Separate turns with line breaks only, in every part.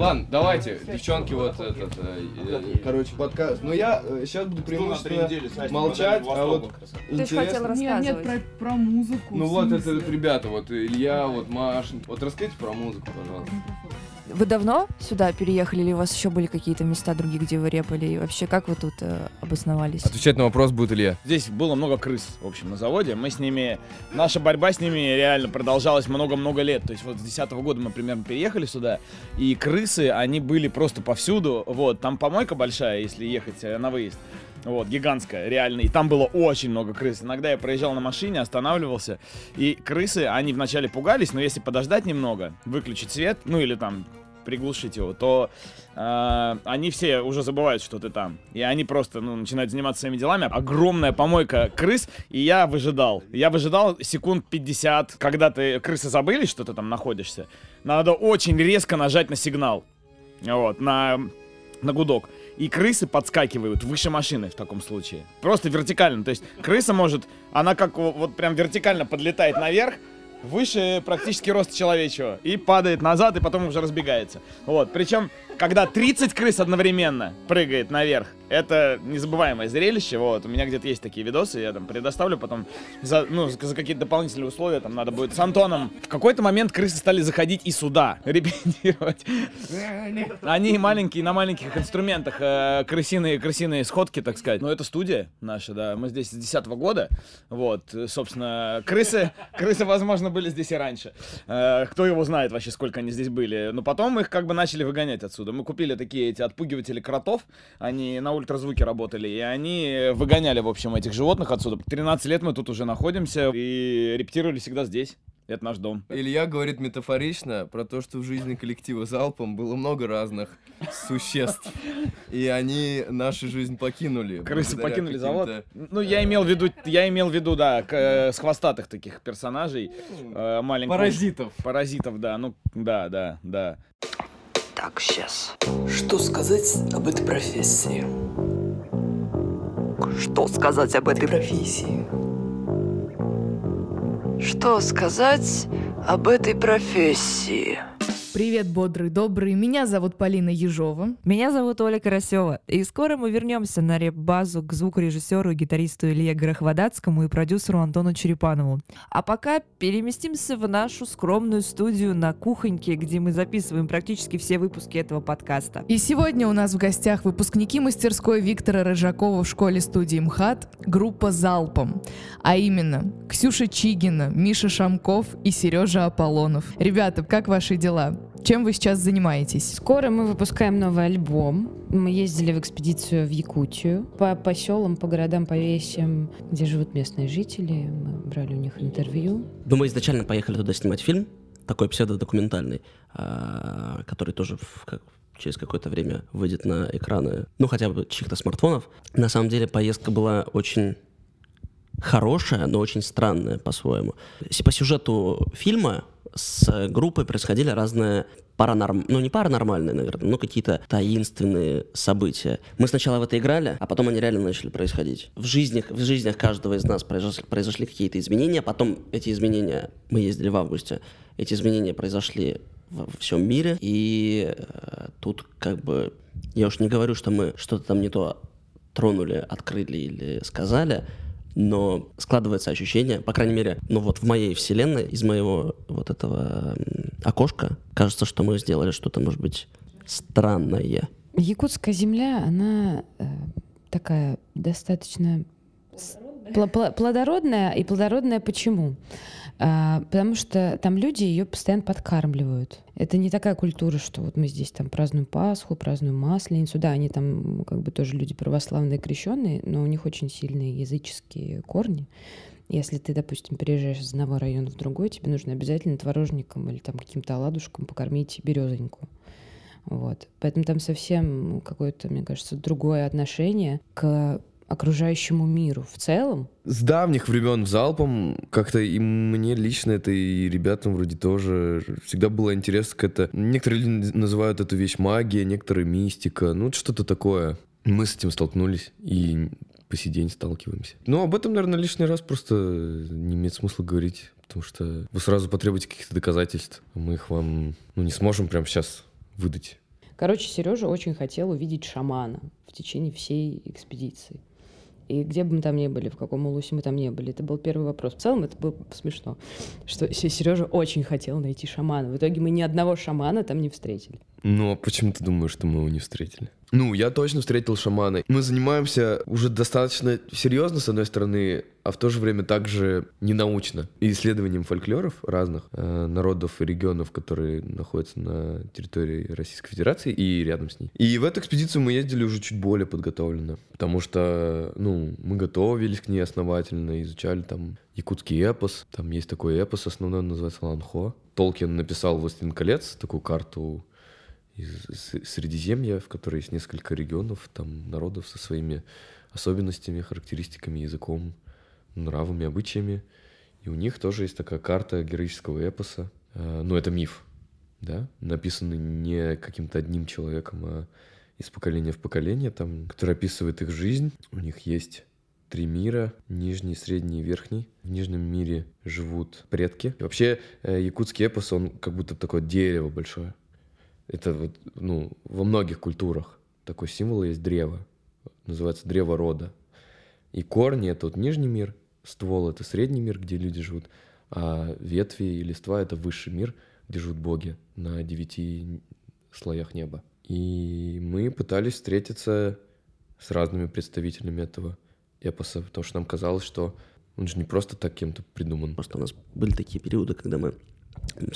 Ладно, давайте, девчонки, вот этот, э, э, короче, подкаст. Но я сейчас буду преимущественно молчать, а вот
Ты ж хотел
интересно.
Нет, нет,
рассказывать.
про, музыку.
Ну
в
вот это
смысле.
вот ребята, вот Илья, вот Маша. Вот расскажите про музыку, пожалуйста.
Вы давно сюда переехали или у вас еще были какие-то места другие, где вы репали? И вообще, как вы тут э, обосновались?
Отвечать на вопрос будет Илья.
Здесь было много крыс, в общем, на заводе. Мы с ними... Наша борьба с ними реально продолжалась много-много лет. То есть вот с 2010 года мы примерно переехали сюда, и крысы, они были просто повсюду. Вот, там помойка большая, если ехать э, на выезд. Вот, гигантская, реально. И там было очень много крыс. Иногда я проезжал на машине, останавливался, и крысы, они вначале пугались, но если подождать немного, выключить свет, ну или там приглушить его, то э, они все уже забывают, что ты там. И они просто ну, начинают заниматься своими делами. Огромная помойка крыс, и я выжидал. Я выжидал секунд 50. Когда ты крысы забыли, что ты там находишься, надо очень резко нажать на сигнал. Вот, на, на гудок. И крысы подскакивают выше машины в таком случае. Просто вертикально. То есть крыса может, она как во- вот прям вертикально подлетает наверх, выше практически роста человечего, и падает назад, и потом уже разбегается. Вот, причем, когда 30 крыс одновременно прыгает наверх, это незабываемое зрелище, вот, у меня где-то есть такие видосы, я там предоставлю потом за, ну, за какие-то дополнительные условия, там надо будет с Антоном. В какой-то момент крысы стали заходить и сюда, репетировать. Они маленькие, на маленьких инструментах, э, крысиные, крысиные сходки, так сказать. Но это студия наша, да, мы здесь с 10 года, вот, собственно, крысы, крысы, возможно, были здесь и раньше. Э, кто его знает вообще, сколько они здесь были. Но потом их как бы начали выгонять отсюда. Мы купили такие эти отпугиватели кротов, они на ультразвуке работали, и они выгоняли, в общем, этих животных отсюда. 13 лет мы тут уже находимся и репетировали всегда здесь. Это наш дом.
Илья говорит метафорично про то, что в жизни коллектива залпом было много разных существ. И они нашу жизнь покинули.
Крысы покинули завод. Ну, я имел в виду, я имел в виду, да, к- э, с хвостатых таких персонажей. э, маленьких
Паразитов.
Паразитов, да, ну, да, да, да.
Так, сейчас. Что сказать об этой профессии?
Что сказать об
Этой профессии.
Что сказать об этой профессии?
Привет, бодрый, добрый. Меня зовут Полина Ежова.
Меня зовут Оля Карасева, и скоро мы вернемся на реп-базу к звукорежиссеру и гитаристу Илье Горохводатскому и продюсеру Антону Черепанову. А пока переместимся в нашу скромную студию на кухоньке, где мы записываем практически все выпуски этого подкаста.
И сегодня у нас в гостях выпускники мастерской Виктора Рыжакова в школе-студии МХАТ, группа «Залпом». А именно, Ксюша Чигина, Миша Шамков и Сережа Аполлонов. Ребята, как ваши дела? Чем вы сейчас занимаетесь?
Скоро мы выпускаем новый альбом. Мы ездили в экспедицию в Якутию. По, по селам, по городам, по весям, где живут местные жители. Мы брали у них интервью.
Ну, мы изначально поехали туда снимать фильм, такой псевдодокументальный, а, который тоже в- как- через какое-то время выйдет на экраны, ну, хотя бы чьих-то смартфонов. На самом деле поездка была очень хорошая, но очень странная по-своему. С- По сюжету фильма с группой происходили разные паранорм... ну не паранормальные, наверное, но какие-то таинственные события. Мы сначала в это играли, а потом они реально начали происходить. В жизнях, в жизнях каждого из нас произошли, произошли какие-то изменения, потом эти изменения, мы ездили в августе, эти изменения произошли во всем мире, и э, тут как бы, я уж не говорю, что мы что-то там не то тронули, открыли или сказали, но складывается ощущение, по крайней мере, ну вот в моей вселенной, из моего вот этого окошка, кажется, что мы сделали что-то, может быть, странное.
Якутская земля, она э, такая достаточно плодородная. И плодородная почему? А, потому что там люди ее постоянно подкармливают. Это не такая культура, что вот мы здесь там празднуем Пасху, празднуем Масленицу. Да, они там как бы тоже люди православные, крещенные, но у них очень сильные языческие корни. Если ты, допустим, переезжаешь из одного района в другой, тебе нужно обязательно творожником или там каким-то оладушком покормить березоньку. Вот. Поэтому там совсем какое-то, мне кажется, другое отношение к окружающему миру в целом.
С давних времен залпом как-то и мне лично это и ребятам вроде тоже всегда было интересно какая-то... Некоторые люди называют эту вещь магия, некоторые мистика, ну что-то такое. Мы с этим столкнулись и по сей день сталкиваемся. Ну, об этом, наверное, лишний раз просто не имеет смысла говорить, потому что вы сразу потребуете каких-то доказательств. а Мы их вам ну, не сможем прямо сейчас выдать.
Короче, Сережа очень хотел увидеть шамана в течение всей экспедиции. И где бы мы там ни были, в каком улусе мы там не были, это был первый вопрос. В целом это было смешно, что Сережа очень хотел найти шамана. В итоге мы ни одного шамана там не встретили.
А почему ты думаешь, что мы его не встретили? Ну, я точно встретил шамана. Мы занимаемся уже достаточно серьезно, с одной стороны, а в то же время также ненаучно. И исследованием фольклоров разных э, народов и регионов, которые находятся на территории Российской Федерации и рядом с ней. И в эту экспедицию мы ездили уже чуть более подготовленно, потому что, ну, мы готовились к ней основательно, изучали там якутский эпос. Там есть такой эпос основной, называется Ланхо. Толкин написал «Властелин колец», такую карту из Средиземья, в которой есть несколько регионов, там народов со своими особенностями, характеристиками, языком, нравами, обычаями. И у них тоже есть такая карта героического эпоса. А, ну, это миф, да, написанный не каким-то одним человеком, а из поколения в поколение, там, который описывает их жизнь. У них есть три мира, нижний, средний и верхний. В нижнем мире живут предки. И вообще, э, якутский эпос, он как будто такое дерево большое. Это вот, ну, во многих культурах такой символ есть древо. Называется древо рода. И корни — это вот нижний мир, ствол — это средний мир, где люди живут, а ветви и листва — это высший мир, где живут боги на девяти слоях неба. И мы пытались встретиться с разными представителями этого эпоса, потому что нам казалось, что он же не просто так кем-то придуман.
Просто у нас были такие периоды, когда мы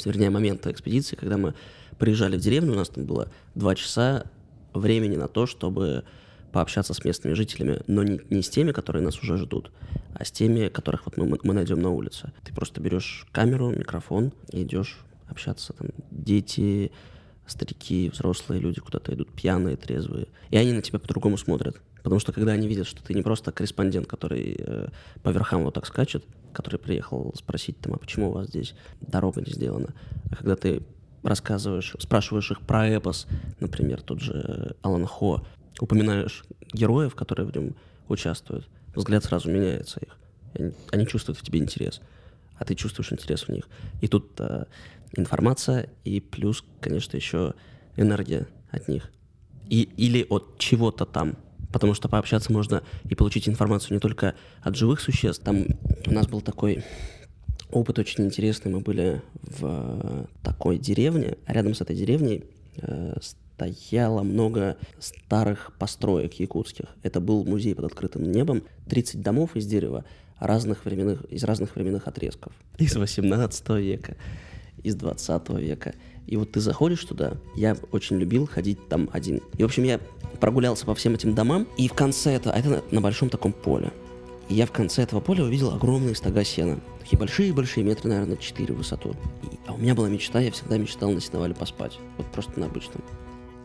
вернее, момента экспедиции, когда мы приезжали в деревню, у нас там было два часа времени на то, чтобы пообщаться с местными жителями, но не, не с теми, которые нас уже ждут, а с теми, которых вот мы, мы найдем на улице. Ты просто берешь камеру, микрофон и идешь общаться. Там дети, старики, взрослые люди куда-то идут, пьяные, трезвые. И они на тебя по-другому смотрят. Потому что когда они видят, что ты не просто корреспондент, который э, по верхам вот так скачет, который приехал спросить там, а почему у вас здесь дорога не сделана, а когда ты рассказываешь, спрашиваешь их про эпос, например, тот же Алан Хо, упоминаешь героев, которые в нем участвуют, взгляд сразу меняется их. Они, чувствуют в тебе интерес, а ты чувствуешь интерес в них. И тут э, информация и плюс, конечно, еще энергия от них. И, или от чего-то там потому что пообщаться можно и получить информацию не только от живых существ. Там у нас был такой опыт очень интересный. Мы были в такой деревне, а рядом с этой деревней э, стояло много старых построек якутских. Это был музей под открытым небом, 30 домов из дерева разных временных, из разных временных отрезков. Из 18 века, из 20 века. И вот ты заходишь туда, я очень любил ходить там один. И, в общем, я прогулялся по всем этим домам, и в конце этого, а это на большом таком поле. И я в конце этого поля увидел огромные стога сена. Такие большие-большие, метры, наверное, 4 в высоту. И, а у меня была мечта, я всегда мечтал на сеновале поспать. Вот просто на обычном.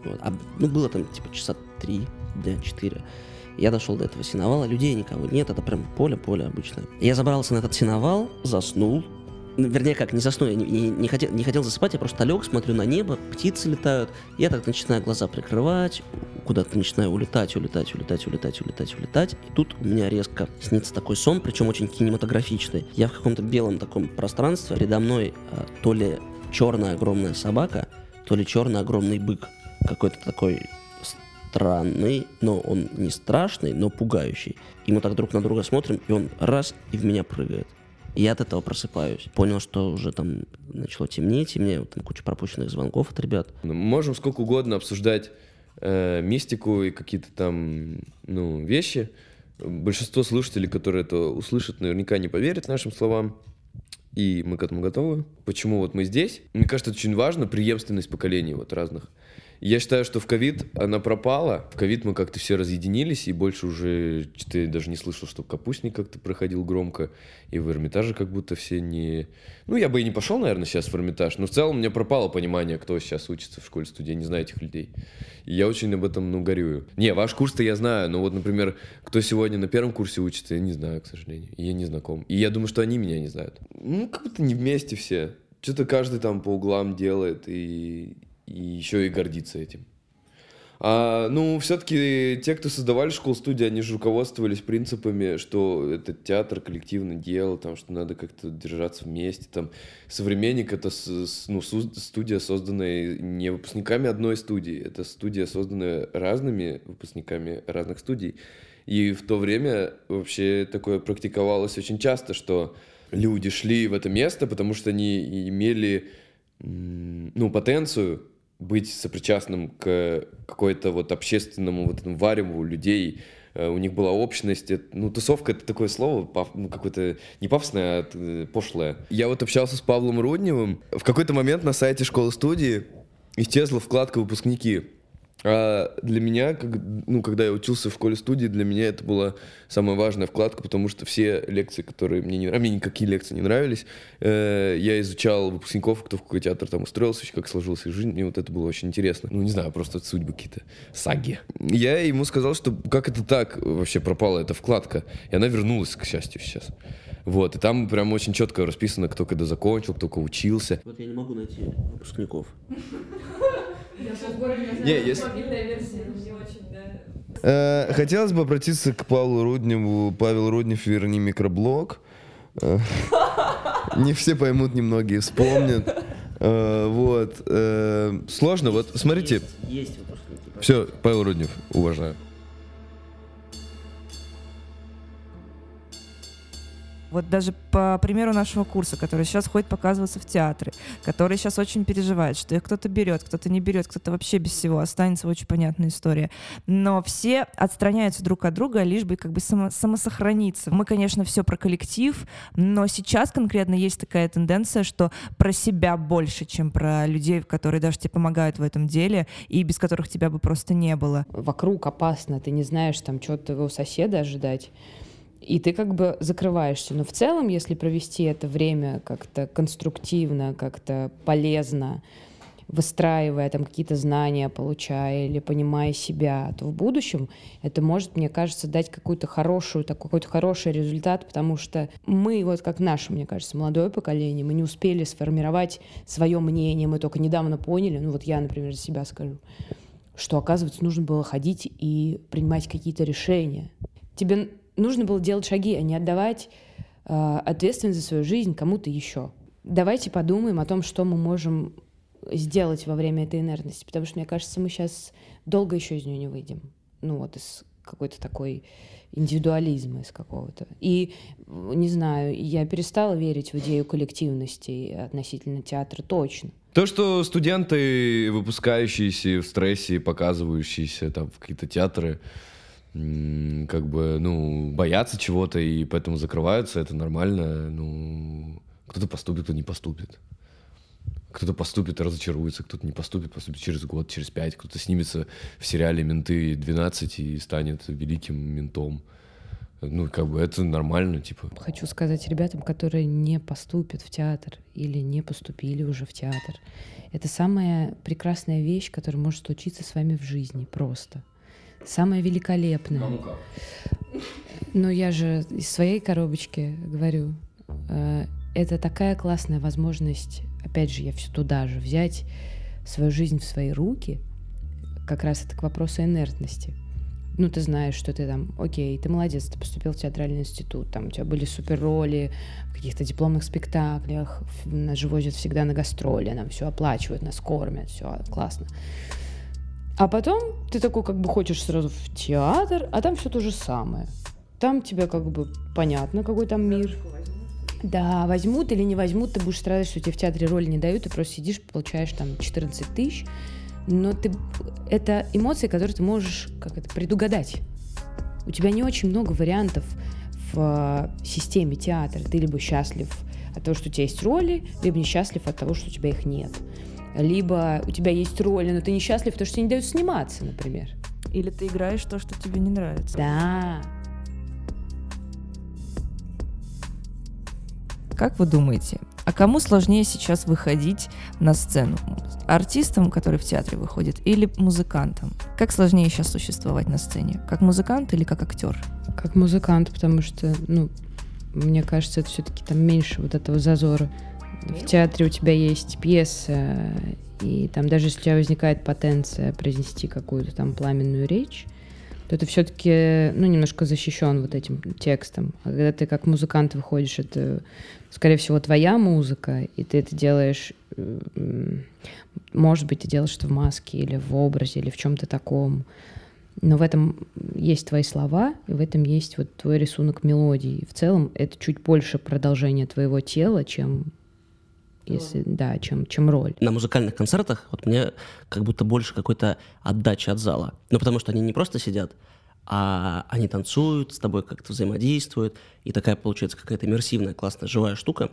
Вот. А, ну, было там типа часа 3, дня 4. Я дошел до этого сеновала, людей никого нет, это прям поле-поле обычное. Я забрался на этот сеновал, заснул, ну, вернее, как, не засну, я не, не, не, хотел, не хотел засыпать, я просто лег, смотрю на небо, птицы летают, я так начинаю глаза прикрывать, куда-то начинаю улетать, улетать, улетать, улетать, улетать, улетать, и тут у меня резко снится такой сон, причем очень кинематографичный. Я в каком-то белом таком пространстве, передо мной а, то ли черная огромная собака, то ли черный огромный бык, какой-то такой странный, но он не страшный, но пугающий. И мы так друг на друга смотрим, и он раз и в меня прыгает. Я от этого просыпаюсь. Понял, что уже там начало темнеть, и мне вот, там куча пропущенных звонков от ребят.
Мы можем сколько угодно обсуждать э, мистику и какие-то там ну, вещи. Большинство слушателей, которые это услышат, наверняка не поверят нашим словам. И мы к этому готовы. Почему вот мы здесь? Мне кажется, это очень важно, преемственность поколений вот разных. Я считаю, что в ковид она пропала. В ковид мы как-то все разъединились, и больше уже я даже не слышал, что Капустник как-то проходил громко, и в Эрмитаже как будто все не... Ну, я бы и не пошел, наверное, сейчас в Эрмитаж, но в целом у меня пропало понимание, кто сейчас учится в школе студии, я не знаю этих людей. И я очень об этом, ну, горюю. Не, ваш курс-то я знаю, но вот, например, кто сегодня на первом курсе учится, я не знаю, к сожалению. Я не знаком. И я думаю, что они меня не знают. Ну, как будто не вместе все. Что-то каждый там по углам делает, и, и еще и гордиться этим. А, ну, все-таки те, кто создавали школу-студию, они же руководствовались принципами, что это театр коллективное дело, там, что надо как-то держаться вместе. Там, «Современник» — это ну, студия, созданная не выпускниками одной студии, это студия, созданная разными выпускниками разных студий. И в то время вообще такое практиковалось очень часто, что люди шли в это место, потому что они имели ну, потенцию быть сопричастным к какой-то вот общественному вот этому вареву людей, Э, у них была общность, ну, тусовка — это такое слово, ну, какое-то не пафосное, а э, пошлое. Я вот общался с Павлом Рудневым, в какой-то момент на сайте школы-студии исчезла вкладка «Выпускники». А для меня, как, ну, когда я учился в школе-студии, для меня это была самая важная вкладка, потому что все лекции, которые мне не нравились, мне никакие лекции не нравились, э, я изучал выпускников, кто в какой театр там устроился, как сложилась их жизнь, мне вот это было очень интересно. Ну, не знаю, просто судьбы какие-то, саги. Я ему сказал, что как это так вообще пропала эта вкладка, и она вернулась, к счастью, сейчас. Вот, и там прям очень четко расписано, кто когда закончил, кто кого учился.
Вот я не могу найти выпускников.
Не, если... Э, Хотелось бы обратиться к Павлу Рудневу. Павел Руднев, верни микроблог. Э, Не все поймут, немногие вспомнят. Э, Вот. Сложно. Вот смотрите.
Есть, выпускники.
Все, Павел Руднев, уважаю.
Вот даже по примеру нашего курса, который сейчас ходит показываться в театры, который сейчас очень переживает, что их кто-то берет, кто-то не берет, кто-то вообще без всего останется, очень понятная история. Но все отстраняются друг от друга, лишь бы как бы само- самосохраниться. Мы, конечно, все про коллектив, но сейчас конкретно есть такая тенденция, что про себя больше, чем про людей, которые даже тебе помогают в этом деле, и без которых тебя бы просто не было.
Вокруг опасно, ты не знаешь, там, что твоего соседа ожидать. И ты как бы закрываешься. Но в целом, если провести это время как-то конструктивно, как-то полезно, выстраивая там какие-то знания, получая или понимая себя, то в будущем это может, мне кажется, дать какую-то хорошую, такой какой-то хороший результат, потому что мы, вот как наше, мне кажется, молодое поколение, мы не успели сформировать свое мнение, мы только недавно поняли, ну вот я, например, за себя скажу, что, оказывается, нужно было ходить и принимать какие-то решения. Тебе нужно было делать шаги, а не отдавать э, ответственность за свою жизнь кому-то еще. Давайте подумаем о том, что мы можем сделать во время этой инертности, потому что, мне кажется, мы сейчас долго еще из нее не выйдем. Ну вот из какой-то такой индивидуализма из какого-то. И, не знаю, я перестала верить в идею коллективности относительно театра точно.
То, что студенты, выпускающиеся в стрессе, показывающиеся там в какие-то театры, как бы, ну, боятся чего-то и поэтому закрываются, это нормально. Ну, кто-то поступит, кто не поступит. Кто-то поступит и разочаруется, кто-то не поступит, поступит через год, через пять, кто-то снимется в сериале «Менты 12» и станет великим ментом. Ну, как бы это нормально, типа.
Хочу сказать ребятам, которые не поступят в театр или не поступили уже в театр. Это самая прекрасная вещь, которая может случиться с вами в жизни просто. Самая великолепная. Но я же из своей коробочки говорю, э, это такая классная возможность, опять же, я все туда же, взять свою жизнь в свои руки, как раз это к вопросу инертности. Ну, ты знаешь, что ты там, окей, ты молодец, ты поступил в театральный институт, там у тебя были супер роли в каких-то дипломных спектаклях, нас же возят всегда на гастроли, нам все оплачивают, нас кормят, все классно. А потом ты такой как бы хочешь сразу в театр, а там все то же самое. Там тебе как бы понятно, какой там мир. Да, возьмут или не возьмут, ты будешь страдать, что тебе в театре роли не дают, ты просто сидишь, получаешь там 14 тысяч, но ты, это эмоции, которые ты можешь как это, предугадать. У тебя не очень много вариантов в э, системе театра. Ты либо счастлив от того, что у тебя есть роли, либо несчастлив от того, что у тебя их нет. Либо у тебя есть роли, но ты несчастлив, потому что тебе не дают сниматься, например.
Или ты играешь то, что тебе не нравится.
Да.
Как вы думаете, а кому сложнее сейчас выходить на сцену? Артистам, которые в театре выходят, или музыкантам? Как сложнее сейчас существовать на сцене? Как музыкант или как актер?
Как музыкант, потому что, ну, мне кажется, это все-таки там меньше вот этого зазора в театре у тебя есть пьеса, и там даже если у тебя возникает потенция произнести какую-то там пламенную речь, то ты все-таки, ну, немножко защищен вот этим текстом. А когда ты как музыкант выходишь, это, скорее всего, твоя музыка, и ты это делаешь, может быть, ты делаешь это в маске или в образе, или в чем-то таком. Но в этом есть твои слова, и в этом есть вот твой рисунок мелодии. И в целом это чуть больше продолжение твоего тела, чем если, да, чем, чем роль.
На музыкальных концертах вот мне как будто больше какой-то отдачи от зала. Ну, потому что они не просто сидят, а они танцуют, с тобой как-то взаимодействуют, и такая получается какая-то иммерсивная, классная, живая штука.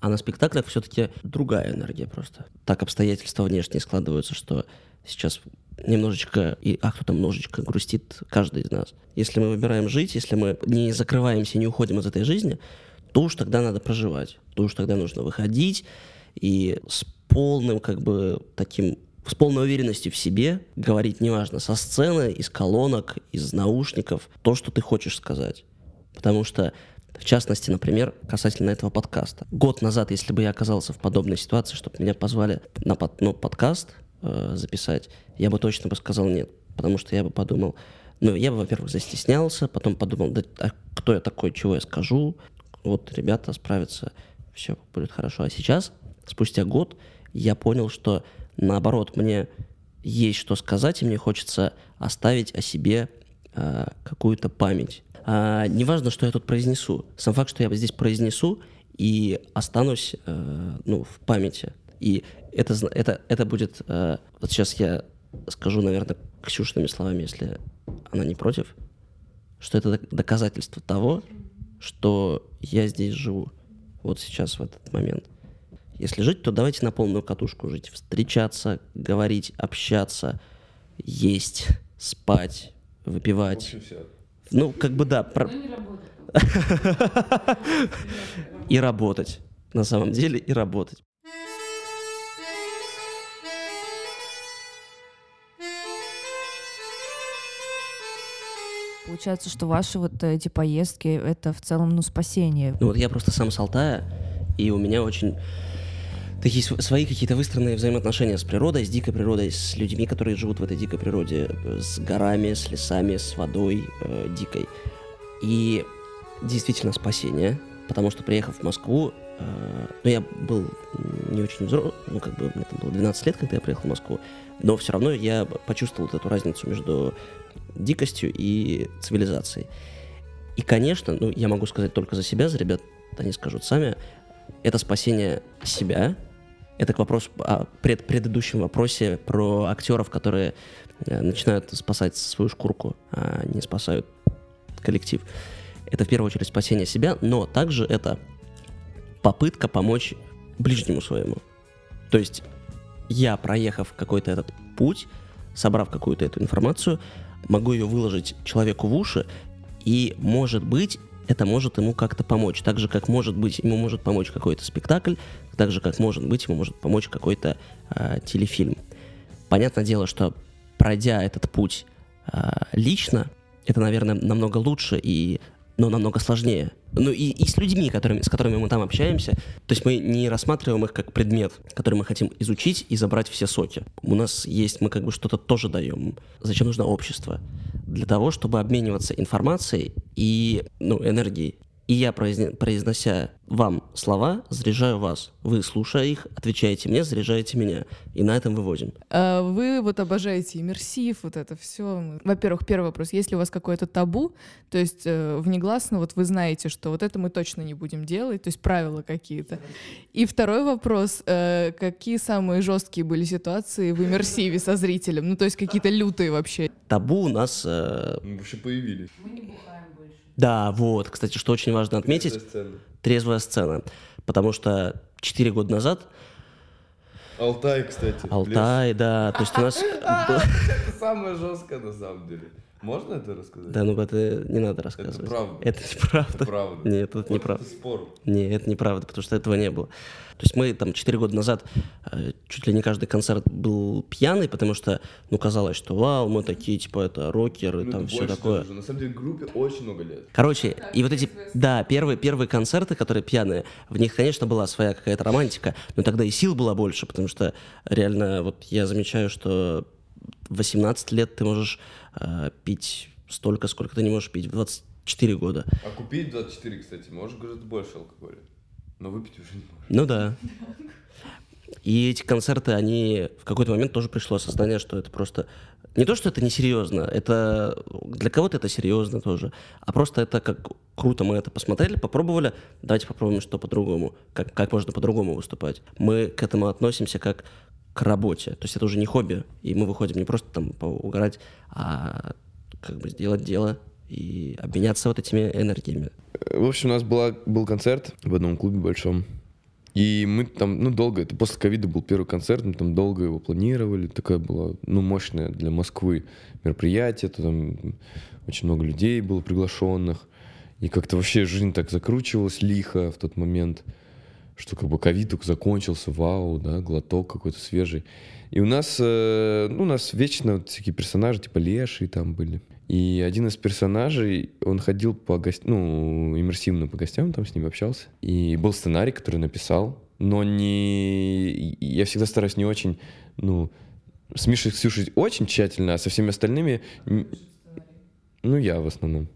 А на спектаклях все-таки другая энергия просто. Так обстоятельства внешние складываются, что сейчас немножечко, и, а кто-то немножечко грустит каждый из нас. Если мы выбираем жить, если мы не закрываемся, не уходим из этой жизни, то уж тогда надо проживать, то уж тогда нужно выходить и с полным как бы таким с полной уверенностью в себе говорить, неважно, со сцены, из колонок, из наушников, то, что ты хочешь сказать. Потому что, в частности, например, касательно этого подкаста. Год назад, если бы я оказался в подобной ситуации, чтобы меня позвали на под, ну, подкаст э, записать, я бы точно бы сказал нет. Потому что я бы подумал, ну, я бы, во-первых, застеснялся, потом подумал, да а кто я такой, чего я скажу, вот ребята справятся, все будет хорошо. А сейчас, спустя год, я понял, что наоборот, мне есть что сказать, и мне хочется оставить о себе э, какую-то память. А, неважно, что я тут произнесу. Сам факт, что я здесь произнесу и останусь э, ну, в памяти. И это, это, это будет... Э, вот сейчас я скажу, наверное, Ксюшными словами, если она не против, что это доказательство того, что я здесь живу. Вот сейчас, в этот момент. Если жить, то давайте на полную катушку жить. Встречаться, говорить, общаться, есть, спать, выпивать. Ну, как бы да. Про... И работать. На самом деле, и работать.
Получается, что ваши вот эти поездки — это в целом, ну, спасение.
Ну вот я просто сам с Алтая, и у меня очень такие свои какие-то выстроенные взаимоотношения с природой, с дикой природой, с людьми, которые живут в этой дикой природе, с горами, с лесами, с водой э, дикой. И действительно спасение, потому что приехав в Москву, э, ну я был не очень взрослый, ну как бы мне там было 12 лет, когда я приехал в Москву, но все равно я почувствовал вот эту разницу между дикостью и цивилизацией. И, конечно, ну, я могу сказать только за себя, за ребят они скажут сами, это спасение себя, это к вопросу о пред, предыдущем вопросе про актеров, которые э, начинают спасать свою шкурку, а не спасают коллектив. Это в первую очередь спасение себя, но также это попытка помочь ближнему своему. То есть я, проехав какой-то этот путь, собрав какую-то эту информацию, могу ее выложить человеку в уши, и, может быть, это может ему как-то помочь. Так же, как может быть, ему может помочь какой-то спектакль, так же, как может быть, ему может помочь какой-то э, телефильм. Понятное дело, что пройдя этот путь э, лично, это, наверное, намного лучше и но намного сложнее. Ну и, и с людьми, которыми, с которыми мы там общаемся, то есть мы не рассматриваем их как предмет, который мы хотим изучить и забрать все соки. У нас есть, мы как бы что-то тоже даем. Зачем нужно общество? Для того, чтобы обмениваться информацией и ну, энергией. И я, произнося вам слова, заряжаю вас. Вы, слушая их, отвечаете мне, заряжаете меня. И на этом выводим.
А вы вот обожаете иммерсив, вот это все. Во-первых, первый вопрос. Есть ли у вас какое-то табу? То есть э, внегласно вот вы знаете, что вот это мы точно не будем делать, то есть правила какие-то. И второй вопрос. Э, какие самые жесткие были ситуации в иммерсиве со зрителем? Ну, то есть какие-то лютые вообще.
Табу у нас... Э...
Мы вообще появились.
Мы не бухаем.
Да, вот, кстати, что очень важно отметить.
Трезвая сцена.
Трезвая сцена. Потому что 4 года назад...
Алтай, кстати.
Алтай, да, то есть у нас...
Это самое жесткое на самом деле. Можно это рассказать?
Да, ну это не надо рассказывать.
правда.
Это неправда.
правда.
Нет, это неправда.
спор.
Не, это неправда, потому что этого не было. То есть мы там 4 года назад э, чуть ли не каждый концерт был пьяный, потому что, ну, казалось, что вау, мы такие, типа, это рокеры, там все такое.
На самом деле группе очень много лет.
Короче, и вот эти, да, первые, первые концерты, которые пьяные, в них, конечно, была своя какая-то романтика, но тогда и сил было больше, потому что реально, вот я замечаю, что 18 лет ты можешь э, пить столько, сколько ты не можешь пить в 24 года.
А купить 24, кстати, можешь гораздо больше алкоголя. Но выпить уже не можешь.
Ну да. И эти концерты, они в какой-то момент тоже пришло осознание, что это просто... Не то, что это несерьезно, это для кого-то это серьезно тоже, а просто это как круто мы это посмотрели, попробовали, давайте попробуем что по-другому, как, как можно по-другому выступать. Мы к этому относимся как к работе, то есть это уже не хобби, и мы выходим не просто там поугарать, а как бы сделать дело и обменяться вот этими энергиями.
В общем, у нас была, был концерт в одном клубе большом. И мы там, ну, долго, это после ковида был первый концерт, мы там долго его планировали. Такая была, ну, мощное для Москвы мероприятие. То там очень много людей было приглашенных. И как-то вообще жизнь так закручивалась лихо в тот момент, что как бы ковид только закончился, вау, да, глоток какой-то свежий. И у нас, э, ну, у нас вечно вот всякие персонажи, типа Леши там были. И один из персонажей, он ходил по гостям, ну, иммерсивно по гостям, там с ним общался. И был сценарий, который написал, но не... Я всегда стараюсь не очень, ну, с Мишей с Ксюшей очень тщательно, а со всеми остальными... Ну, я в основном.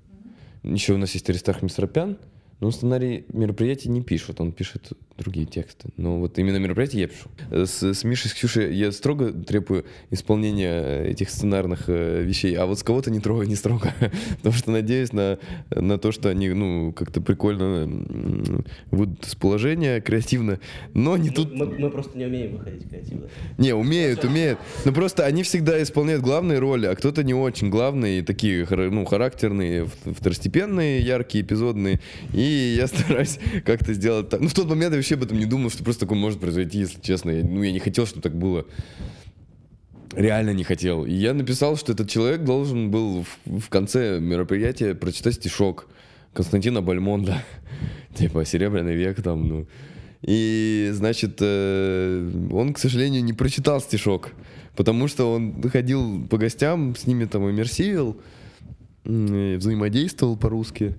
Еще у нас есть Аристарх Мисропян, но он сценарий мероприятий не пишет, он пишет другие тексты. Но вот именно мероприятие я пишу. С, с Мишей, с Ксюшей я строго требую исполнения этих сценарных э, вещей, а вот с кого-то не трогаю, не строго. Потому что надеюсь на, на то, что они, ну, как-то прикольно выйдут из положения креативно, но не тут...
Мы, мы просто не умеем выходить креативно.
Не, умеют, умеют. Но просто они всегда исполняют главные роли, а кто-то не очень главные, такие, ну, характерные, второстепенные, яркие, эпизодные. И я стараюсь как-то сделать так. Ну, в тот момент я вообще об этом не думал, что просто такое может произойти, если честно. Я, ну, я не хотел, чтобы так было. Реально не хотел. И я написал, что этот человек должен был в, в конце мероприятия прочитать стишок Константина Бальмонда. типа «Серебряный век» там, ну. И, значит, э, он, к сожалению, не прочитал стишок, потому что он ходил по гостям, с ними там иммерсивил, взаимодействовал по-русски.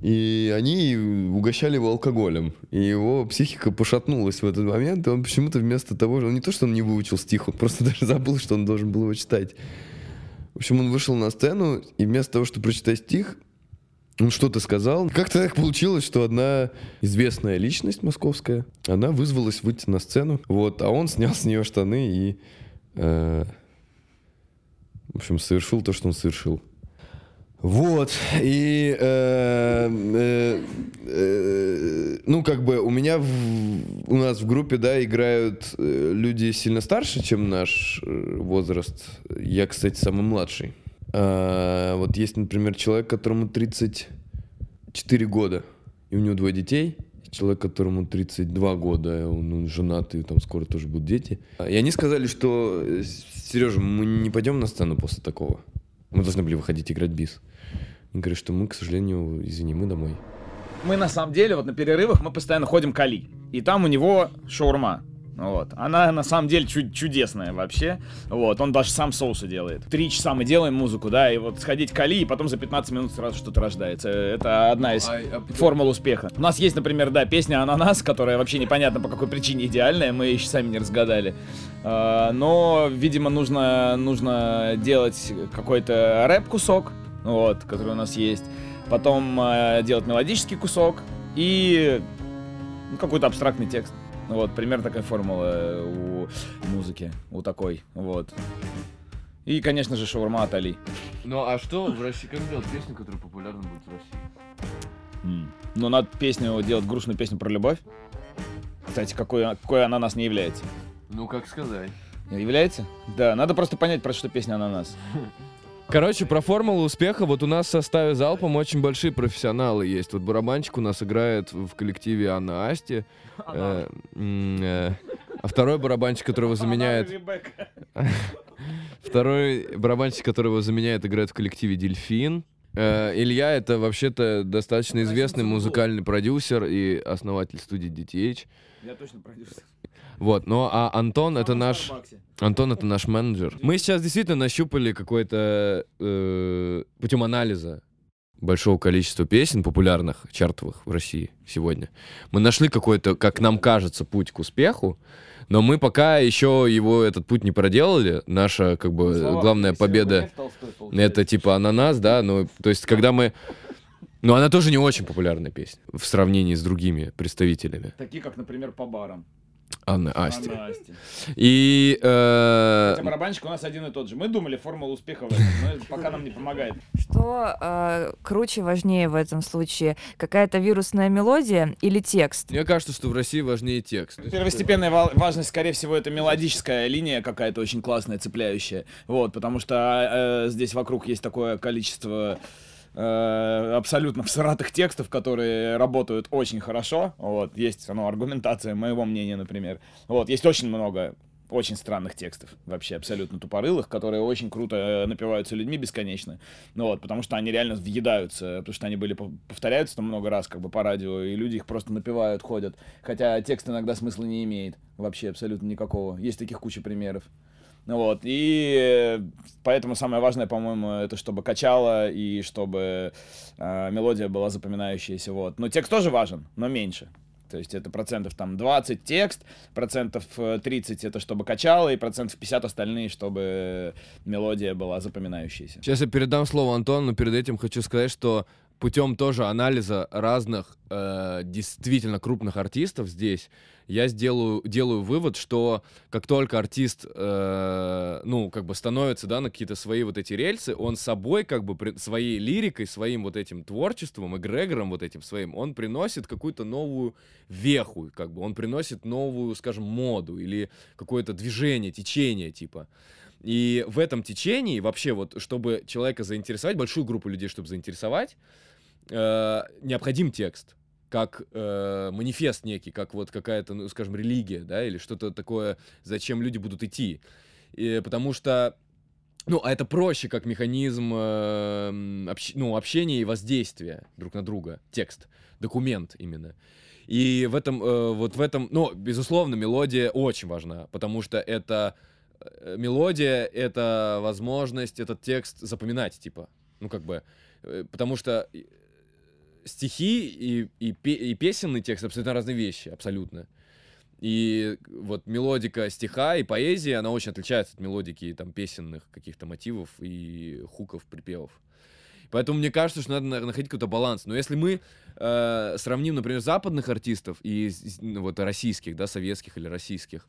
И они угощали его алкоголем. И его психика пошатнулась в этот момент, и он почему-то вместо того, он не то, что он не выучил стих, он просто даже забыл, что он должен был его читать. В общем, он вышел на сцену, и вместо того, чтобы прочитать стих, он что-то сказал. Как-то так получилось, что одна известная личность московская, она вызвалась выйти на сцену, вот, а он снял с нее штаны и, э, в общем, совершил то, что он совершил. Вот, и, э, э, э, ну, как бы у меня, в, у нас в группе, да, играют э, люди сильно старше, чем наш э, возраст. Я, кстати, самый младший. А, вот есть, например, человек, которому 34 года, и у него двое детей. Человек, которому 32 года, он, он женат, и там скоро тоже будут дети. И они сказали, что, э, Сережа, мы не пойдем на сцену после такого. Мы должны были выходить играть бис. Он говорит, что мы, к сожалению, извини, мы домой.
Мы на самом деле, вот на перерывах мы постоянно ходим к Али. И там у него шаурма. Вот. Она на самом деле чуд чудесная вообще. Вот. Он даже сам соусы делает. Три часа мы делаем музыку, да, и вот сходить к Али, и потом за 15 минут сразу что-то рождается. Это одна из
А- а-
формул успеха. У нас есть, например, да, песня «Ананас», которая вообще непонятно по какой причине идеальная, мы еще сами не разгадали. А, Но, видимо, нужно, нужно делать какой-то рэп-кусок, вот, который у нас есть. Потом э, делать мелодический кусок и ну, какой-то абстрактный текст. Вот, примерно такая формула у музыки, у такой, вот. И, конечно же, шаурма от Али.
Ну а что в России, как делать песню, которая популярна будет в России?
М. Но надо песню делать грустную песню про любовь. Кстати, какой, какой ананас не является.
Ну как сказать.
Является? Да, надо просто понять, про что песня ананас.
Короче, про формулу успеха. Вот у нас в составе залпом очень большие профессионалы есть. Вот барабанщик у нас играет в коллективе Анна Асти. Э, э, А второй барабанщик, которого заменяет... Второй барабанщик, который его заменяет, играет в коллективе «Дельфин». Э, Илья — это вообще-то достаточно известный музыкальный продюсер и основатель студии DTH.
Я точно продюсер.
Вот, ну а Антон — это наш... Антон — это наш менеджер. Мы сейчас действительно нащупали какой-то... э, путем анализа большого количества песен популярных, чартовых в России сегодня. Мы нашли какой-то, как нам кажется, путь к успеху, но мы пока еще его, этот путь не проделали. Наша, как бы,
Слова
главная победа
Толстой,
это типа ананас, да, ну, то есть, когда мы... Ну, она тоже не очень популярная песня в сравнении с другими представителями.
Такие, как, например, по барам.
Анны
А
Асти.
Насти.
И... э,
Хотя барабанщик у нас один и тот же. Мы думали формула успеха в этом, но пока нам не помогает.
Что э, круче, важнее в этом случае? Какая-то вирусная мелодия или текст?
Мне кажется, что в России важнее текст.
Первостепенная ва- важность, скорее всего, это мелодическая линия какая-то очень классная, цепляющая. Вот, потому что э, здесь вокруг есть такое количество э, абсолютно всратых текстов, которые работают очень хорошо. Вот, есть, ну, аргументация моего мнения, например. Вот, есть очень много очень странных текстов, вообще абсолютно тупорылых, которые очень круто э, напиваются людьми бесконечно. Ну вот, потому что они реально въедаются, потому что они были пов- повторяются там много раз как бы по радио, и люди их просто напевают, ходят. Хотя текст иногда смысла не имеет вообще абсолютно никакого. Есть таких куча примеров. Вот, и э, поэтому самое важное, по-моему, это чтобы качало и чтобы э, мелодия была запоминающаяся, вот. Но текст тоже важен, но меньше. То есть это процентов там 20 текст, процентов э, 30 это чтобы качало, и процентов 50 остальные, чтобы мелодия была запоминающаяся.
Сейчас я передам слово Антону, но перед этим хочу сказать, что путем тоже анализа разных э, действительно крупных артистов здесь я сделаю, делаю вывод, что как только артист, э, ну, как бы становится, да, на какие-то свои вот эти рельсы, он собой, как бы, при- своей лирикой, своим вот этим творчеством, эгрегором вот этим своим, он приносит какую-то новую веху, как бы, он приносит новую, скажем, моду или какое-то движение, течение, типа. И в этом течении вообще вот, чтобы человека заинтересовать, большую группу людей, чтобы заинтересовать, э, необходим текст как э, манифест некий, как вот какая-то, ну, скажем, религия, да, или что-то такое, зачем люди будут идти. И, потому что, ну, а это проще как механизм э, общ- ну, общения и воздействия друг на друга, текст, документ именно. И в этом, э, вот в этом, ну, безусловно, мелодия очень важна, потому что это мелодия, это возможность этот текст запоминать, типа, ну, как бы, э, потому что э, стихи и, и, и песенный текст абсолютно разные вещи, абсолютно. И вот мелодика стиха и поэзия, она очень отличается от мелодики там песенных каких-то мотивов и хуков, припевов. Поэтому мне кажется, что надо на- находить какой-то баланс. Но если мы э, сравним, например, западных артистов и ну, вот российских, да, советских или российских,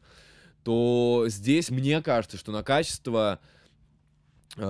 то здесь мне кажется, что на качество э,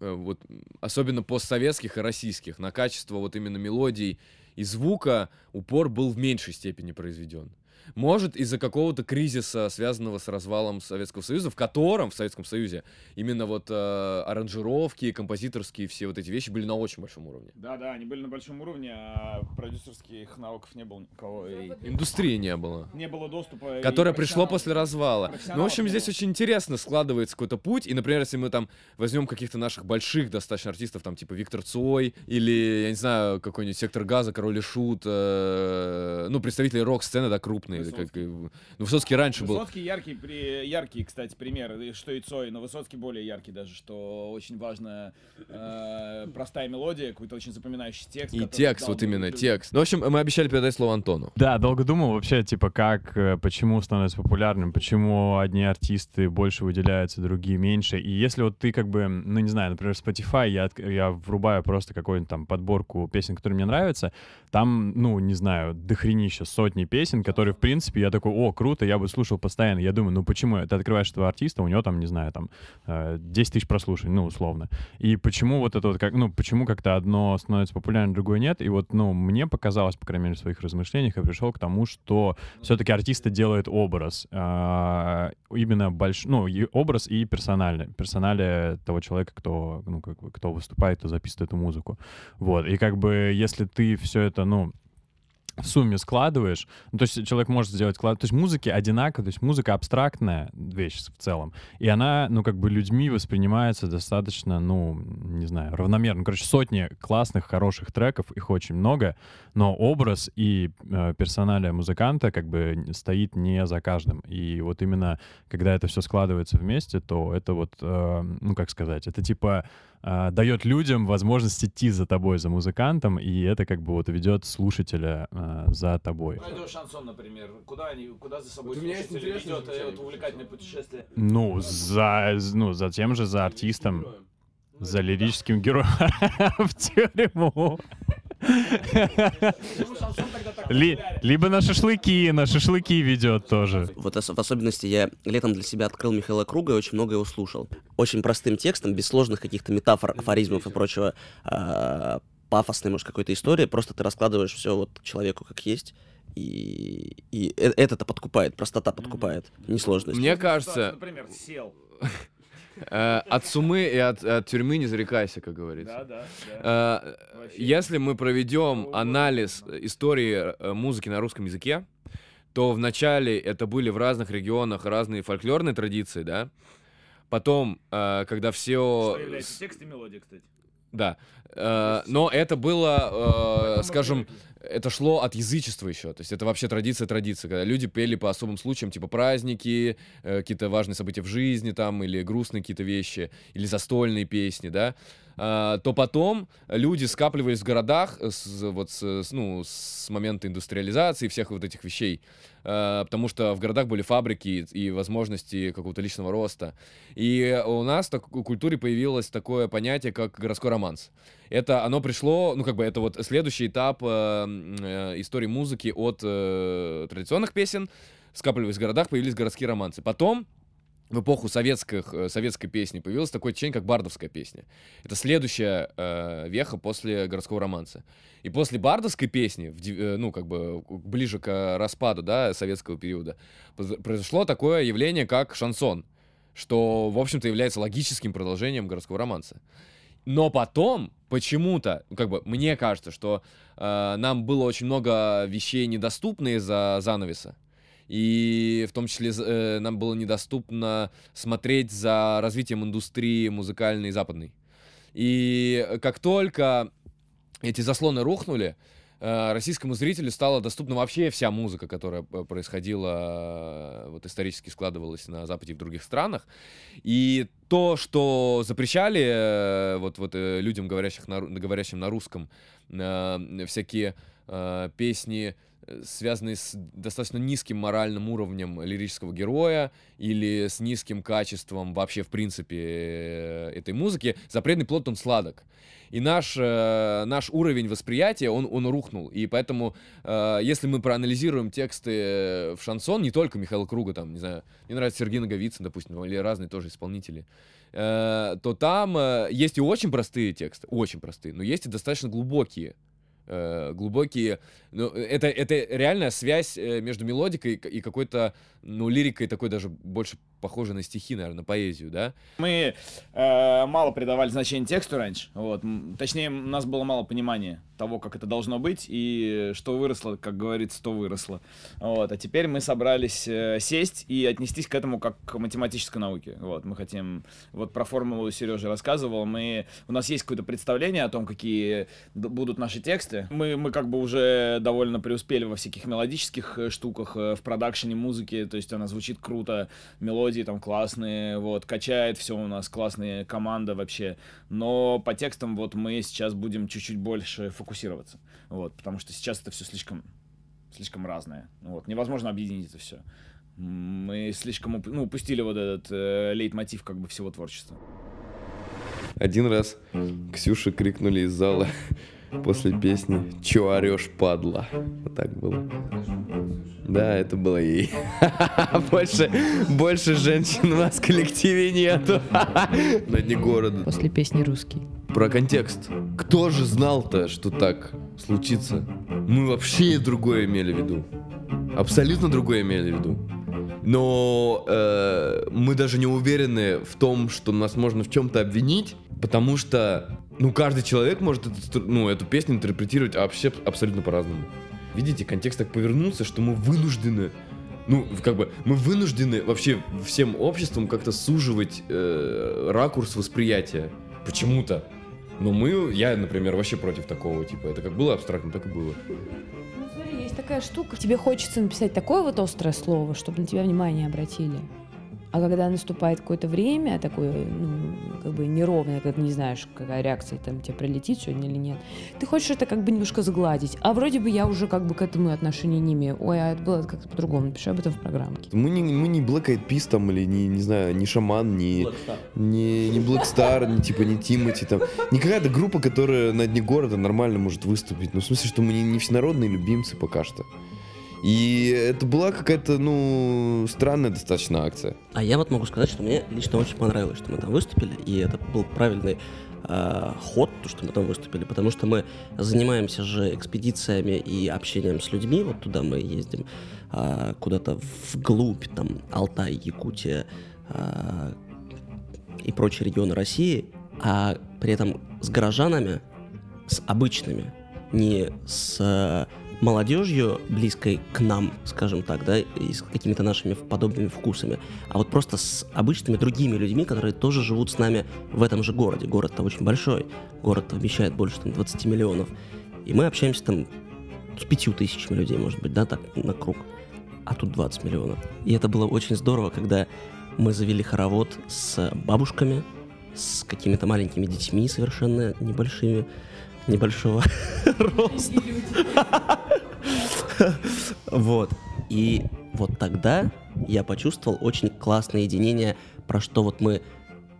э, вот особенно постсоветских и российских, на качество вот именно мелодий и звука упор был в меньшей степени произведен. Может, из-за какого-то кризиса, связанного с развалом Советского Союза, в котором, в Советском Союзе, именно вот э, аранжировки, композиторские все вот эти вещи были на очень большом уровне.
Да, да, они были на большом уровне, а продюсерских навыков не было никого. и
Индустрии не было.
не было доступа.
Которое пришло после развала. Ну, в общем, здесь очень интересно складывается какой-то путь. И, например, если мы там возьмем каких-то наших больших достаточно артистов, там, типа Виктор Цой, или, я не знаю, какой-нибудь Сектор Газа, Король и Шут, э, ну, представители рок-сцены, да, крупные.
Высоцкий.
Как, ну, Высоцкий раньше был.
Высоцкий яркий, при... яркий, кстати, пример, что и Цой, но Высоцкий более яркий даже, что очень важно э, простая мелодия, какой-то очень запоминающий текст.
И текст, вот именно
людям.
текст. Ну, в общем, мы обещали передать слово Антону.
Да, долго думал вообще, типа, как, э, почему становится популярным, почему одни артисты больше выделяются, другие меньше. И если вот ты как бы, ну, не знаю, например, Spotify, я, я врубаю просто какую-нибудь там подборку песен, которые мне нравятся, там, ну, не знаю, дохренища, сотни песен, которые, в принципе, я такой, о, круто, я бы слушал постоянно. Я думаю, ну, почему? Ты открываешь этого артиста, у него там, не знаю, там, э, 10 тысяч прослушаний, ну, условно. И почему вот это вот, как, ну, почему как-то одно становится популярным, другое нет? И вот, ну, мне показалось, по крайней мере, в своих размышлениях, я пришел к тому, что все-таки артиста делает образ. а, именно больш... ну, и образ и персональный. Персоналия того человека, кто, ну, как бы, кто выступает, кто записывает эту музыку. Вот. И как бы, если ты все это, ну, сумме складываешь, ну, то есть человек может сделать клад, то есть музыки одинаково, то есть музыка абстрактная вещь в целом, и она, ну, как бы людьми воспринимается достаточно, ну, не знаю, равномерно. Короче, сотни классных, хороших треков, их очень много, но образ и э, персоналия музыканта как бы стоит не за каждым. И вот именно, когда это все складывается вместе, то это вот, э, ну, как сказать, это типа э, дает людям возможность идти за тобой, за музыкантом, и это как бы вот ведет слушателя э, за тобой.
Радио Шансон, например, куда они, куда за собой
Вот интересное
ведет это увлекательное путешествие?
Ну, за, ну, за тем же, за артистом, за лирическим героем в тюрьму. Либо на шашлыки, на шашлыки ведет тоже.
Вот в особенности я летом для себя открыл Михаила Круга и очень много его слушал. Очень простым текстом, без сложных каких-то метафор, афоризмов и прочего, а, пафосной, может, какой-то истории. Просто ты раскладываешь все вот человеку как есть. И, и э- это-то подкупает, простота подкупает, несложность.
Мне кажется,
Например, сел.
Э, от сумы и от, от тюрьмы не зарекайся, как говорится.
Да, да, да.
Э. Если мы проведем анализ истории э, музыки на русском языке, то вначале это были в разных регионах разные фольклорные традиции, да. Потом, когда все...
Что текст и мелодия, кстати.
Да. Но это было, скажем,
мы
это шло от язычества еще. То есть это вообще традиция традиция, когда люди пели по особым случаям, типа праздники, э, какие-то важные события в жизни там, или грустные какие-то вещи, или застольные песни, да, А, то потом люди скапливались в городах с, вот с, с, ну, с момента индустриализации и всех вот этих вещей, А, потому что в городах были фабрики и, возможности какого-то личного роста. И у нас так- в культуре появилось такое понятие, как городской романс. Это оно пришло, ну как бы это вот следующий этап э, э, истории музыки от э, традиционных песен, скапливались в городах, появились городские романсы. Потом в эпоху советских, э, советской песни появилось такое течение, как бардовская песня. Это следующая э, веха после городского романса. И после бардовской песни, в э, ну, как бы ближе к распаду, да, советского периода, произошло такое явление, как шансон, что, в общем-то, является логическим продолжением городского романса. Но потом, почему-то, как бы, мне кажется, что э, нам было очень много вещей недоступны из-за занавеса. И в том числе э, нам было недоступно смотреть за развитием индустрии музыкальной западной. И как только эти заслоны рухнули, э, российскому зрителю стала доступна вообще вся музыка, которая э, происходила, э, вот исторически складывалась на Западе и в других странах. И то, что запрещали э, вот, вот э, людям, говорящих на, говорящим на русском, э, всякие э, песни, э, связанные с достаточно низким моральным уровнем лирического героя или с низким качеством вообще, в принципе, этой музыки, запретный плод, он сладок. И наш, э, наш уровень восприятия, он, он рухнул. И поэтому, э, если мы проанализируем тексты в шансон, не только Михаила Круга, там, не знаю, мне нравится Сергей Наговицын, допустим, или разные тоже исполнители, э, то там э, есть и очень простые тексты, очень простые, но есть и достаточно глубокие. э, глубокие, ну, это, это реальная связь э, между мелодикой и какой-то, ну, лирикой такой даже больше похожей на стихи, наверное, на поэзию, да?
Мы э, мало придавали значения тексту раньше, вот. Точнее, у нас было мало понимания того, как это должно быть, и что выросло, как говорится, то выросло. Вот. А теперь мы собрались э, сесть и отнестись к этому как к математической науке. Вот. Мы хотим... Вот про формулу Сережа рассказывал. Мы... У нас есть какое-то представление о том, какие д- будут наши тексты. Мы, мы как бы уже довольно преуспели во всяких мелодических э, штуках, э, в продакшене музыки, то есть она звучит круто, мелодии там классные, вот, качает все у нас, классная команда вообще. Но по текстам вот мы сейчас будем чуть-чуть больше фокусироваться, вот, потому что сейчас это все слишком, слишком разное, вот, невозможно объединить это все. Мы слишком уп- ну, упустили вот этот э, лейтмотив как бы всего творчества.
Один раз Ксюше крикнули из зала после песни «Чё орёшь, падла?» Вот так было. Да, это было ей. Больше, больше женщин у нас в коллективе нету. На дне города.
После песни «Русский».
Про контекст. Кто же знал-то, что так случится? Мы вообще другое имели в виду. Абсолютно другое имели в виду. Но э, мы даже не уверены в том, что нас можно в чем-то обвинить, потому что, ну, каждый человек может эту, ну, эту песню интерпретировать вообще абсолютно по-разному. видите, контекст так повернулся, что мы вынуждены ну, как бы, мы вынуждены вообще всем обществом как-то суживать э, ракурс восприятия. Почему-то. Но мы, я, например, вообще против такого, типа, это как было абстрактно, так и было.
Ну, смотри, есть такая штука. Тебе хочется написать такое вот острое слово, чтобы на тебя внимание обратили. А когда наступает какое-то время, такое, ну, как бы неровное, когда ты не знаешь, какая реакция там тебе прилетит сегодня или нет, ты хочешь это как бы немножко сгладить. А вроде бы я уже как бы к этому отношения не имею. Ой, а это было как-то по-другому. Напиши об этом в программке.
Мы не, мы не Black Eyed Peas там, или не, не знаю, не Шаман, не, не, не Black Star, не типа не Тимати там. Не какая-то группа, которая на дне города нормально может выступить. Ну, в смысле, что мы не, не всенародные любимцы пока что. И это была какая-то, ну, странная достаточно акция.
А я вот могу сказать, что мне лично очень понравилось, что мы там выступили, и это был правильный э, ход, то, что мы там выступили, потому что мы занимаемся же экспедициями и общением с людьми, вот туда мы ездим, э, куда-то вглубь, там, Алтай, Якутия э, и прочие регионы России, а при этом с горожанами, с обычными, не с молодежью, близкой к нам, скажем так, да, и с какими-то нашими подобными вкусами, а вот просто с обычными другими людьми, которые тоже живут с нами в этом же городе. Город-то очень большой, город вмещает больше там, 20 миллионов, и мы общаемся там с пятью тысячами людей, может быть, да, так, на круг, а тут 20 миллионов. И это было очень здорово, когда мы завели хоровод с бабушками, с какими-то маленькими детьми совершенно небольшими, небольшого роста. Вот. И вот тогда я почувствовал очень классное единение, про что вот мы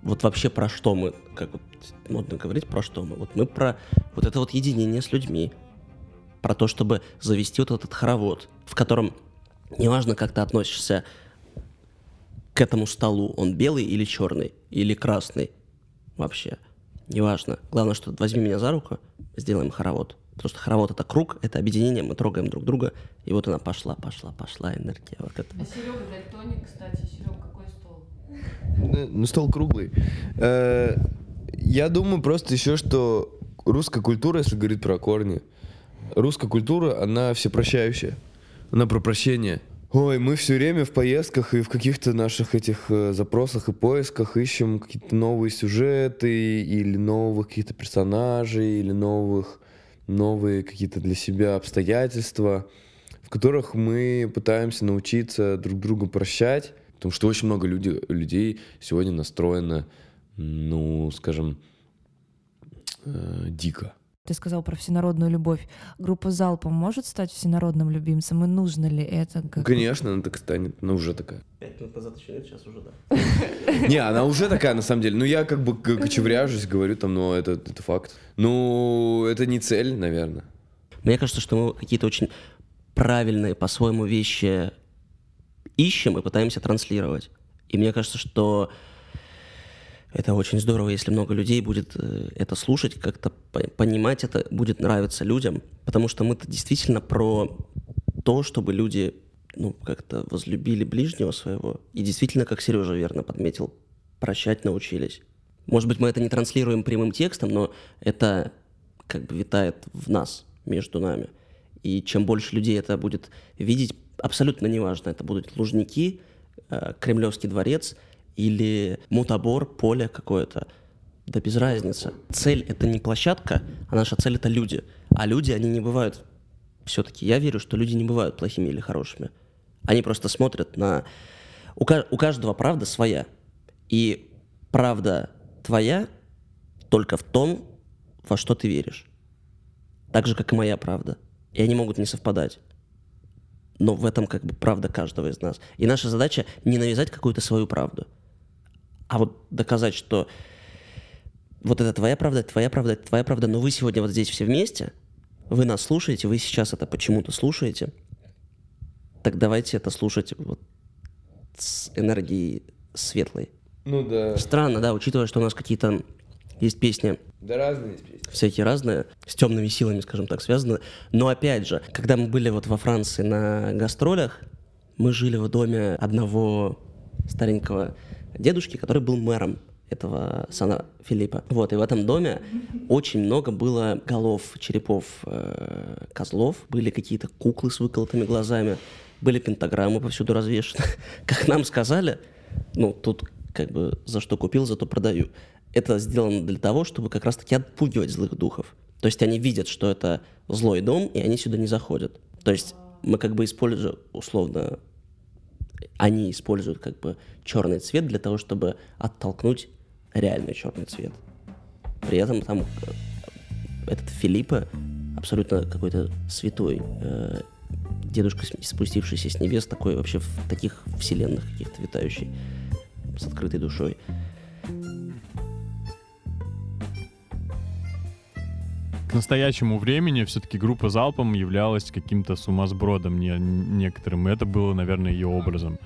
вот вообще про что мы, как вот модно говорить, про что мы. Вот мы про вот это вот единение с людьми, про то, чтобы завести вот этот хоровод, в котором неважно, как ты относишься к этому столу, он белый или черный, или красный вообще, неважно. Главное, что возьми меня за руку, сделаем хоровод. Потому что хоровод — это круг, это объединение, мы трогаем друг друга, и вот она пошла, пошла, пошла энергия. Вот это.
А Серега дальтоник, кстати. Серега, какой стол?
Ну, ну, стол круглый. Э, Я думаю просто еще, что русская культура, если говорить про корни, русская культура, она всепрощающая. Она про прощение. Ой, мы все время в поездках и в каких-то наших этих э, запросах и поисках ищем какие-то новые сюжеты или новых каких-то персонажей, или новых, новые какие-то для себя обстоятельства, в которых мы пытаемся научиться друг друга прощать, потому что очень много люди, людей сегодня настроено, ну, скажем, э, дико.
Ты сказал про всенародную любовь. Группа Залпом может стать всенародным любимцем? И нужно ли это? Как...
Конечно, она так станет, она уже такая.
Пять минут назад еще нет, сейчас уже да.
Не, она уже такая, на самом деле. Ну, я как бы кочевряжусь, говорю там, ну, это, это факт. Ну, это не цель, наверное.
Мне кажется, что мы какие-то очень правильные по-своему вещи ищем и пытаемся транслировать. И мне кажется, что это очень здорово, если много людей будет э, это слушать, как-то по- понимать это, будет нравиться людям. Потому что мы-то действительно про то, чтобы люди ну, как-то возлюбили ближнего своего. И действительно, как Сережа верно подметил, прощать научились. Может быть, мы это не транслируем прямым текстом, но это как бы витает в нас, между нами. И чем больше людей это будет видеть, абсолютно неважно, это будут Лужники, э, Кремлевский дворец или мутабор, поле какое-то. Да без разницы. Цель — это не площадка, а наша цель — это люди. А люди, они не бывают... Все-таки я верю, что люди не бывают плохими или хорошими. Они просто смотрят на... У, ка- у каждого правда своя. И правда твоя только в том, во что ты веришь. Так же, как и моя правда. И они могут не совпадать. Но в этом как бы правда каждого из нас. И наша задача не навязать какую-то свою правду, а вот доказать, что вот это твоя правда, это твоя правда, это твоя правда, но вы сегодня вот здесь все вместе, вы нас слушаете, вы сейчас это почему-то слушаете, так давайте это слушать вот с энергией светлой.
Ну да.
Странно, да, учитывая, что у нас какие-то есть песни
Да разные есть песни.
всякие разные, с темными силами, скажем так, связаны. Но опять же, когда мы были вот во Франции на гастролях, мы жили в доме одного старенького дедушки, который был мэром этого Сана Филиппа. Вот, и в этом доме очень много было голов, черепов э, козлов, были какие-то куклы с выколотыми глазами, были пентаграммы повсюду развешаны. Как нам сказали, ну, тут как бы за что купил, зато продаю. Это сделано для того, чтобы как раз-таки отпугивать злых духов. То есть они видят, что это злой дом, и они сюда не заходят. То есть мы как бы используем, условно, они используют как бы черный цвет для того, чтобы оттолкнуть реальный черный цвет. При этом там э, этот Филиппа абсолютно какой-то святой э, дедушка, спустившийся с небес, такой вообще в таких вселенных каких-то витающий, с открытой душой.
К настоящему времени все-таки группа Залпом являлась каким-то сумасбродом не, некоторым, и это было, наверное, ее образом.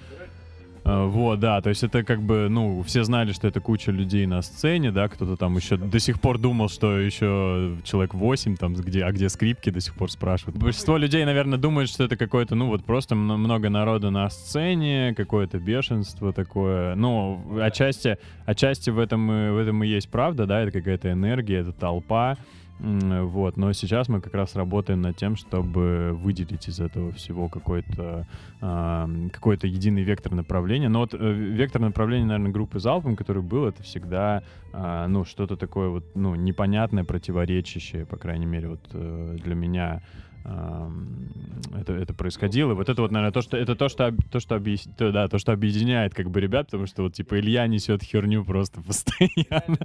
А, Вот, да, то есть это как бы, ну, все знали, что это куча людей на сцене, да, кто-то там еще до сих пор думал, что еще человек 8, там, где, а где скрипки, до сих пор спрашивают. Большинство людей, наверное, думают, что это какое-то, ну, вот просто мно- много народа на сцене, какое-то бешенство такое. Ну, отчасти, отчасти в этом, в этом и есть правда, да, это какая-то энергия, это толпа. Вот, но сейчас мы как раз работаем над тем, чтобы выделить из этого всего какой-то а, какой-то единый вектор направления. Но вот э, вектор направления, наверное, группы Залпом, который был, это всегда а, ну что-то такое вот ну непонятное, противоречащее, по крайней мере, вот э, для меня это, это происходило. И вот это вот, наверное, то, что это то, что то, что объяс- то, да, то, что объединяет как бы ребят, потому что вот типа Илья несет херню просто постоянно.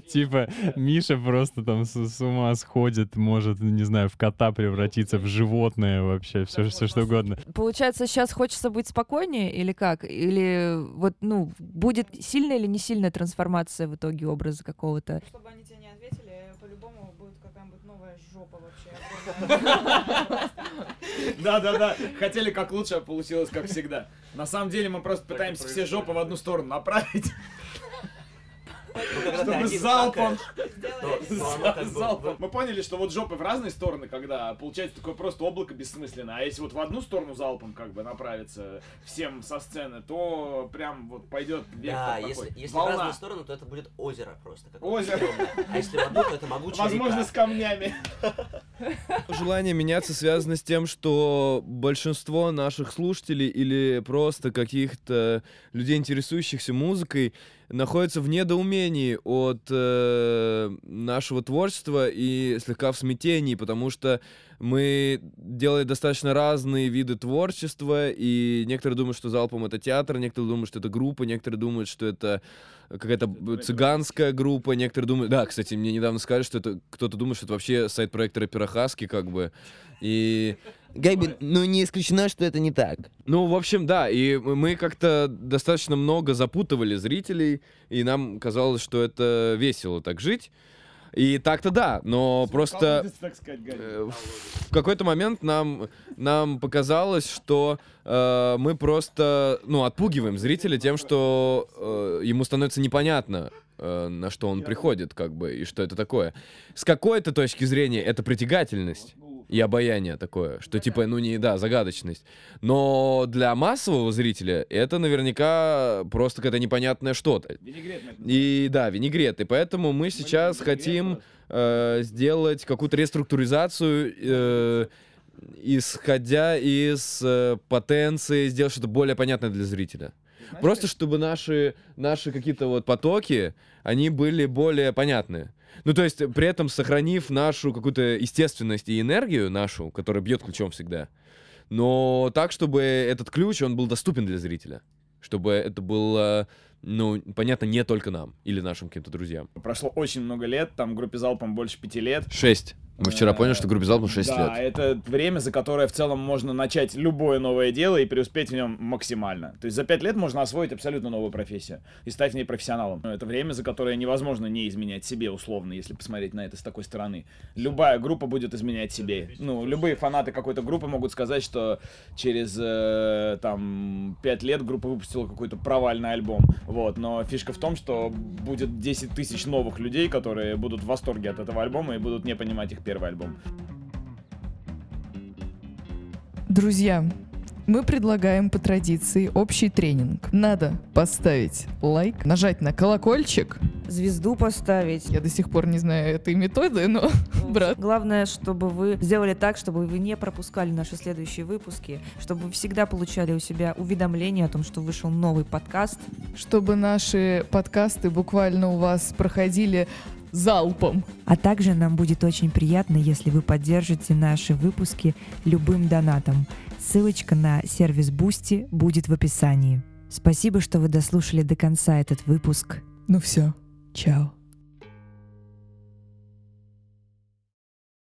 Типа Миша просто там с, с ума сходит, может, не знаю, в кота превратиться, в животное вообще, все, все что угодно.
Получается, сейчас хочется быть спокойнее или как? Или вот, ну, будет сильная или не сильная трансформация в итоге образа какого-то?
Чтобы они
Да-да-да, хотели как лучше, а получилось как всегда. На самом деле мы просто пытаемся все жопы в одну сторону направить. Чтобы залпом. Залпом. Мы поняли, что вот жопы в разные стороны, когда получается такое просто облако бессмысленное. А если вот в одну сторону залпом как бы направиться всем со сцены, то прям вот пойдет вектор
Да,
такой.
если, если в разные стороны, то это будет озеро просто.
Озеро.
А если в одну, то это могучая
Возможно, с камнями.
Желание меняться связано с тем, что большинство наших слушателей или просто каких-то людей, интересующихся музыкой, находятся в недоумении от э, нашего творчества и слегка в смятении, потому что мы делаем достаточно разные виды творчества, и некоторые думают, что залпом это театр, некоторые думают, что это группа, некоторые думают, что это какая-то цыганская группа, некоторые думают... Да, кстати, мне недавно сказали, что это кто-то думает, что это вообще сайт проекта рэпера Хаски, как бы. И...
Габи, ну не исключено, что это не так.
Ну, в общем, да, и мы как-то достаточно много запутывали зрителей, и нам казалось, что это весело так жить. И так-то да, но просто
Так сказать,
э, в какой-то момент нам, нам показалось, что э, мы просто, ну, отпугиваем зрителя тем, что э, ему становится непонятно, э, на что он приходит, как бы, и что это такое. С какой-то точки зрения это притягательность и обаяние такое, что типа, ну не, да, загадочность. Но для массового зрителя это наверняка просто какое-то непонятное что-то. И да, винегрет. И поэтому мы сейчас хотим э, сделать какую-то реструктуризацию, э, исходя из э, потенции, сделать что-то более понятное для зрителя. Просто чтобы наши, наши какие-то вот потоки, они были более понятны. Ну, то есть, при этом сохранив нашу какую-то естественность и энергию нашу, которая бьет ключом всегда, но так, чтобы этот ключ, он был доступен для зрителя. Чтобы это было, ну, понятно не только нам или нашим каким-то друзьям.
Прошло очень много лет, там группе Залпом больше пяти лет.
Шесть. Мы вчера поняли, что группе Залпом 6
да,
лет.
это время, за которое в целом можно начать любое новое дело и преуспеть в нем максимально. То есть за пять лет можно освоить абсолютно новую профессию и стать в ней профессионалом. Но это время, за которое невозможно не изменять себе условно, если посмотреть на это с такой стороны. Любая группа будет изменять себе. Ну, любые фанаты какой-то группы могут сказать, что через э, там пять лет группа выпустила какой-то провальный альбом. Вот, но фишка в том, что будет 10 тысяч новых людей, которые будут в восторге от этого альбома и будут не понимать их первый альбом.
Друзья, мы предлагаем по традиции общий тренинг. Надо поставить лайк, нажать на колокольчик.
Звезду поставить.
Я до сих пор не знаю этой методы, но, брат,
Главное, чтобы вы сделали так, чтобы вы не пропускали наши следующие выпуски, чтобы вы всегда получали у себя уведомления о том, что вышел новый подкаст.
чтобы наши подкасты буквально у вас проходили залпом.
А также нам будет очень приятно, если вы поддержите наши выпуски любым донатом. Ссылочка на сервис Boosty будет в описании. Спасибо, что вы дослушали до конца этот выпуск.
Ну все, чао.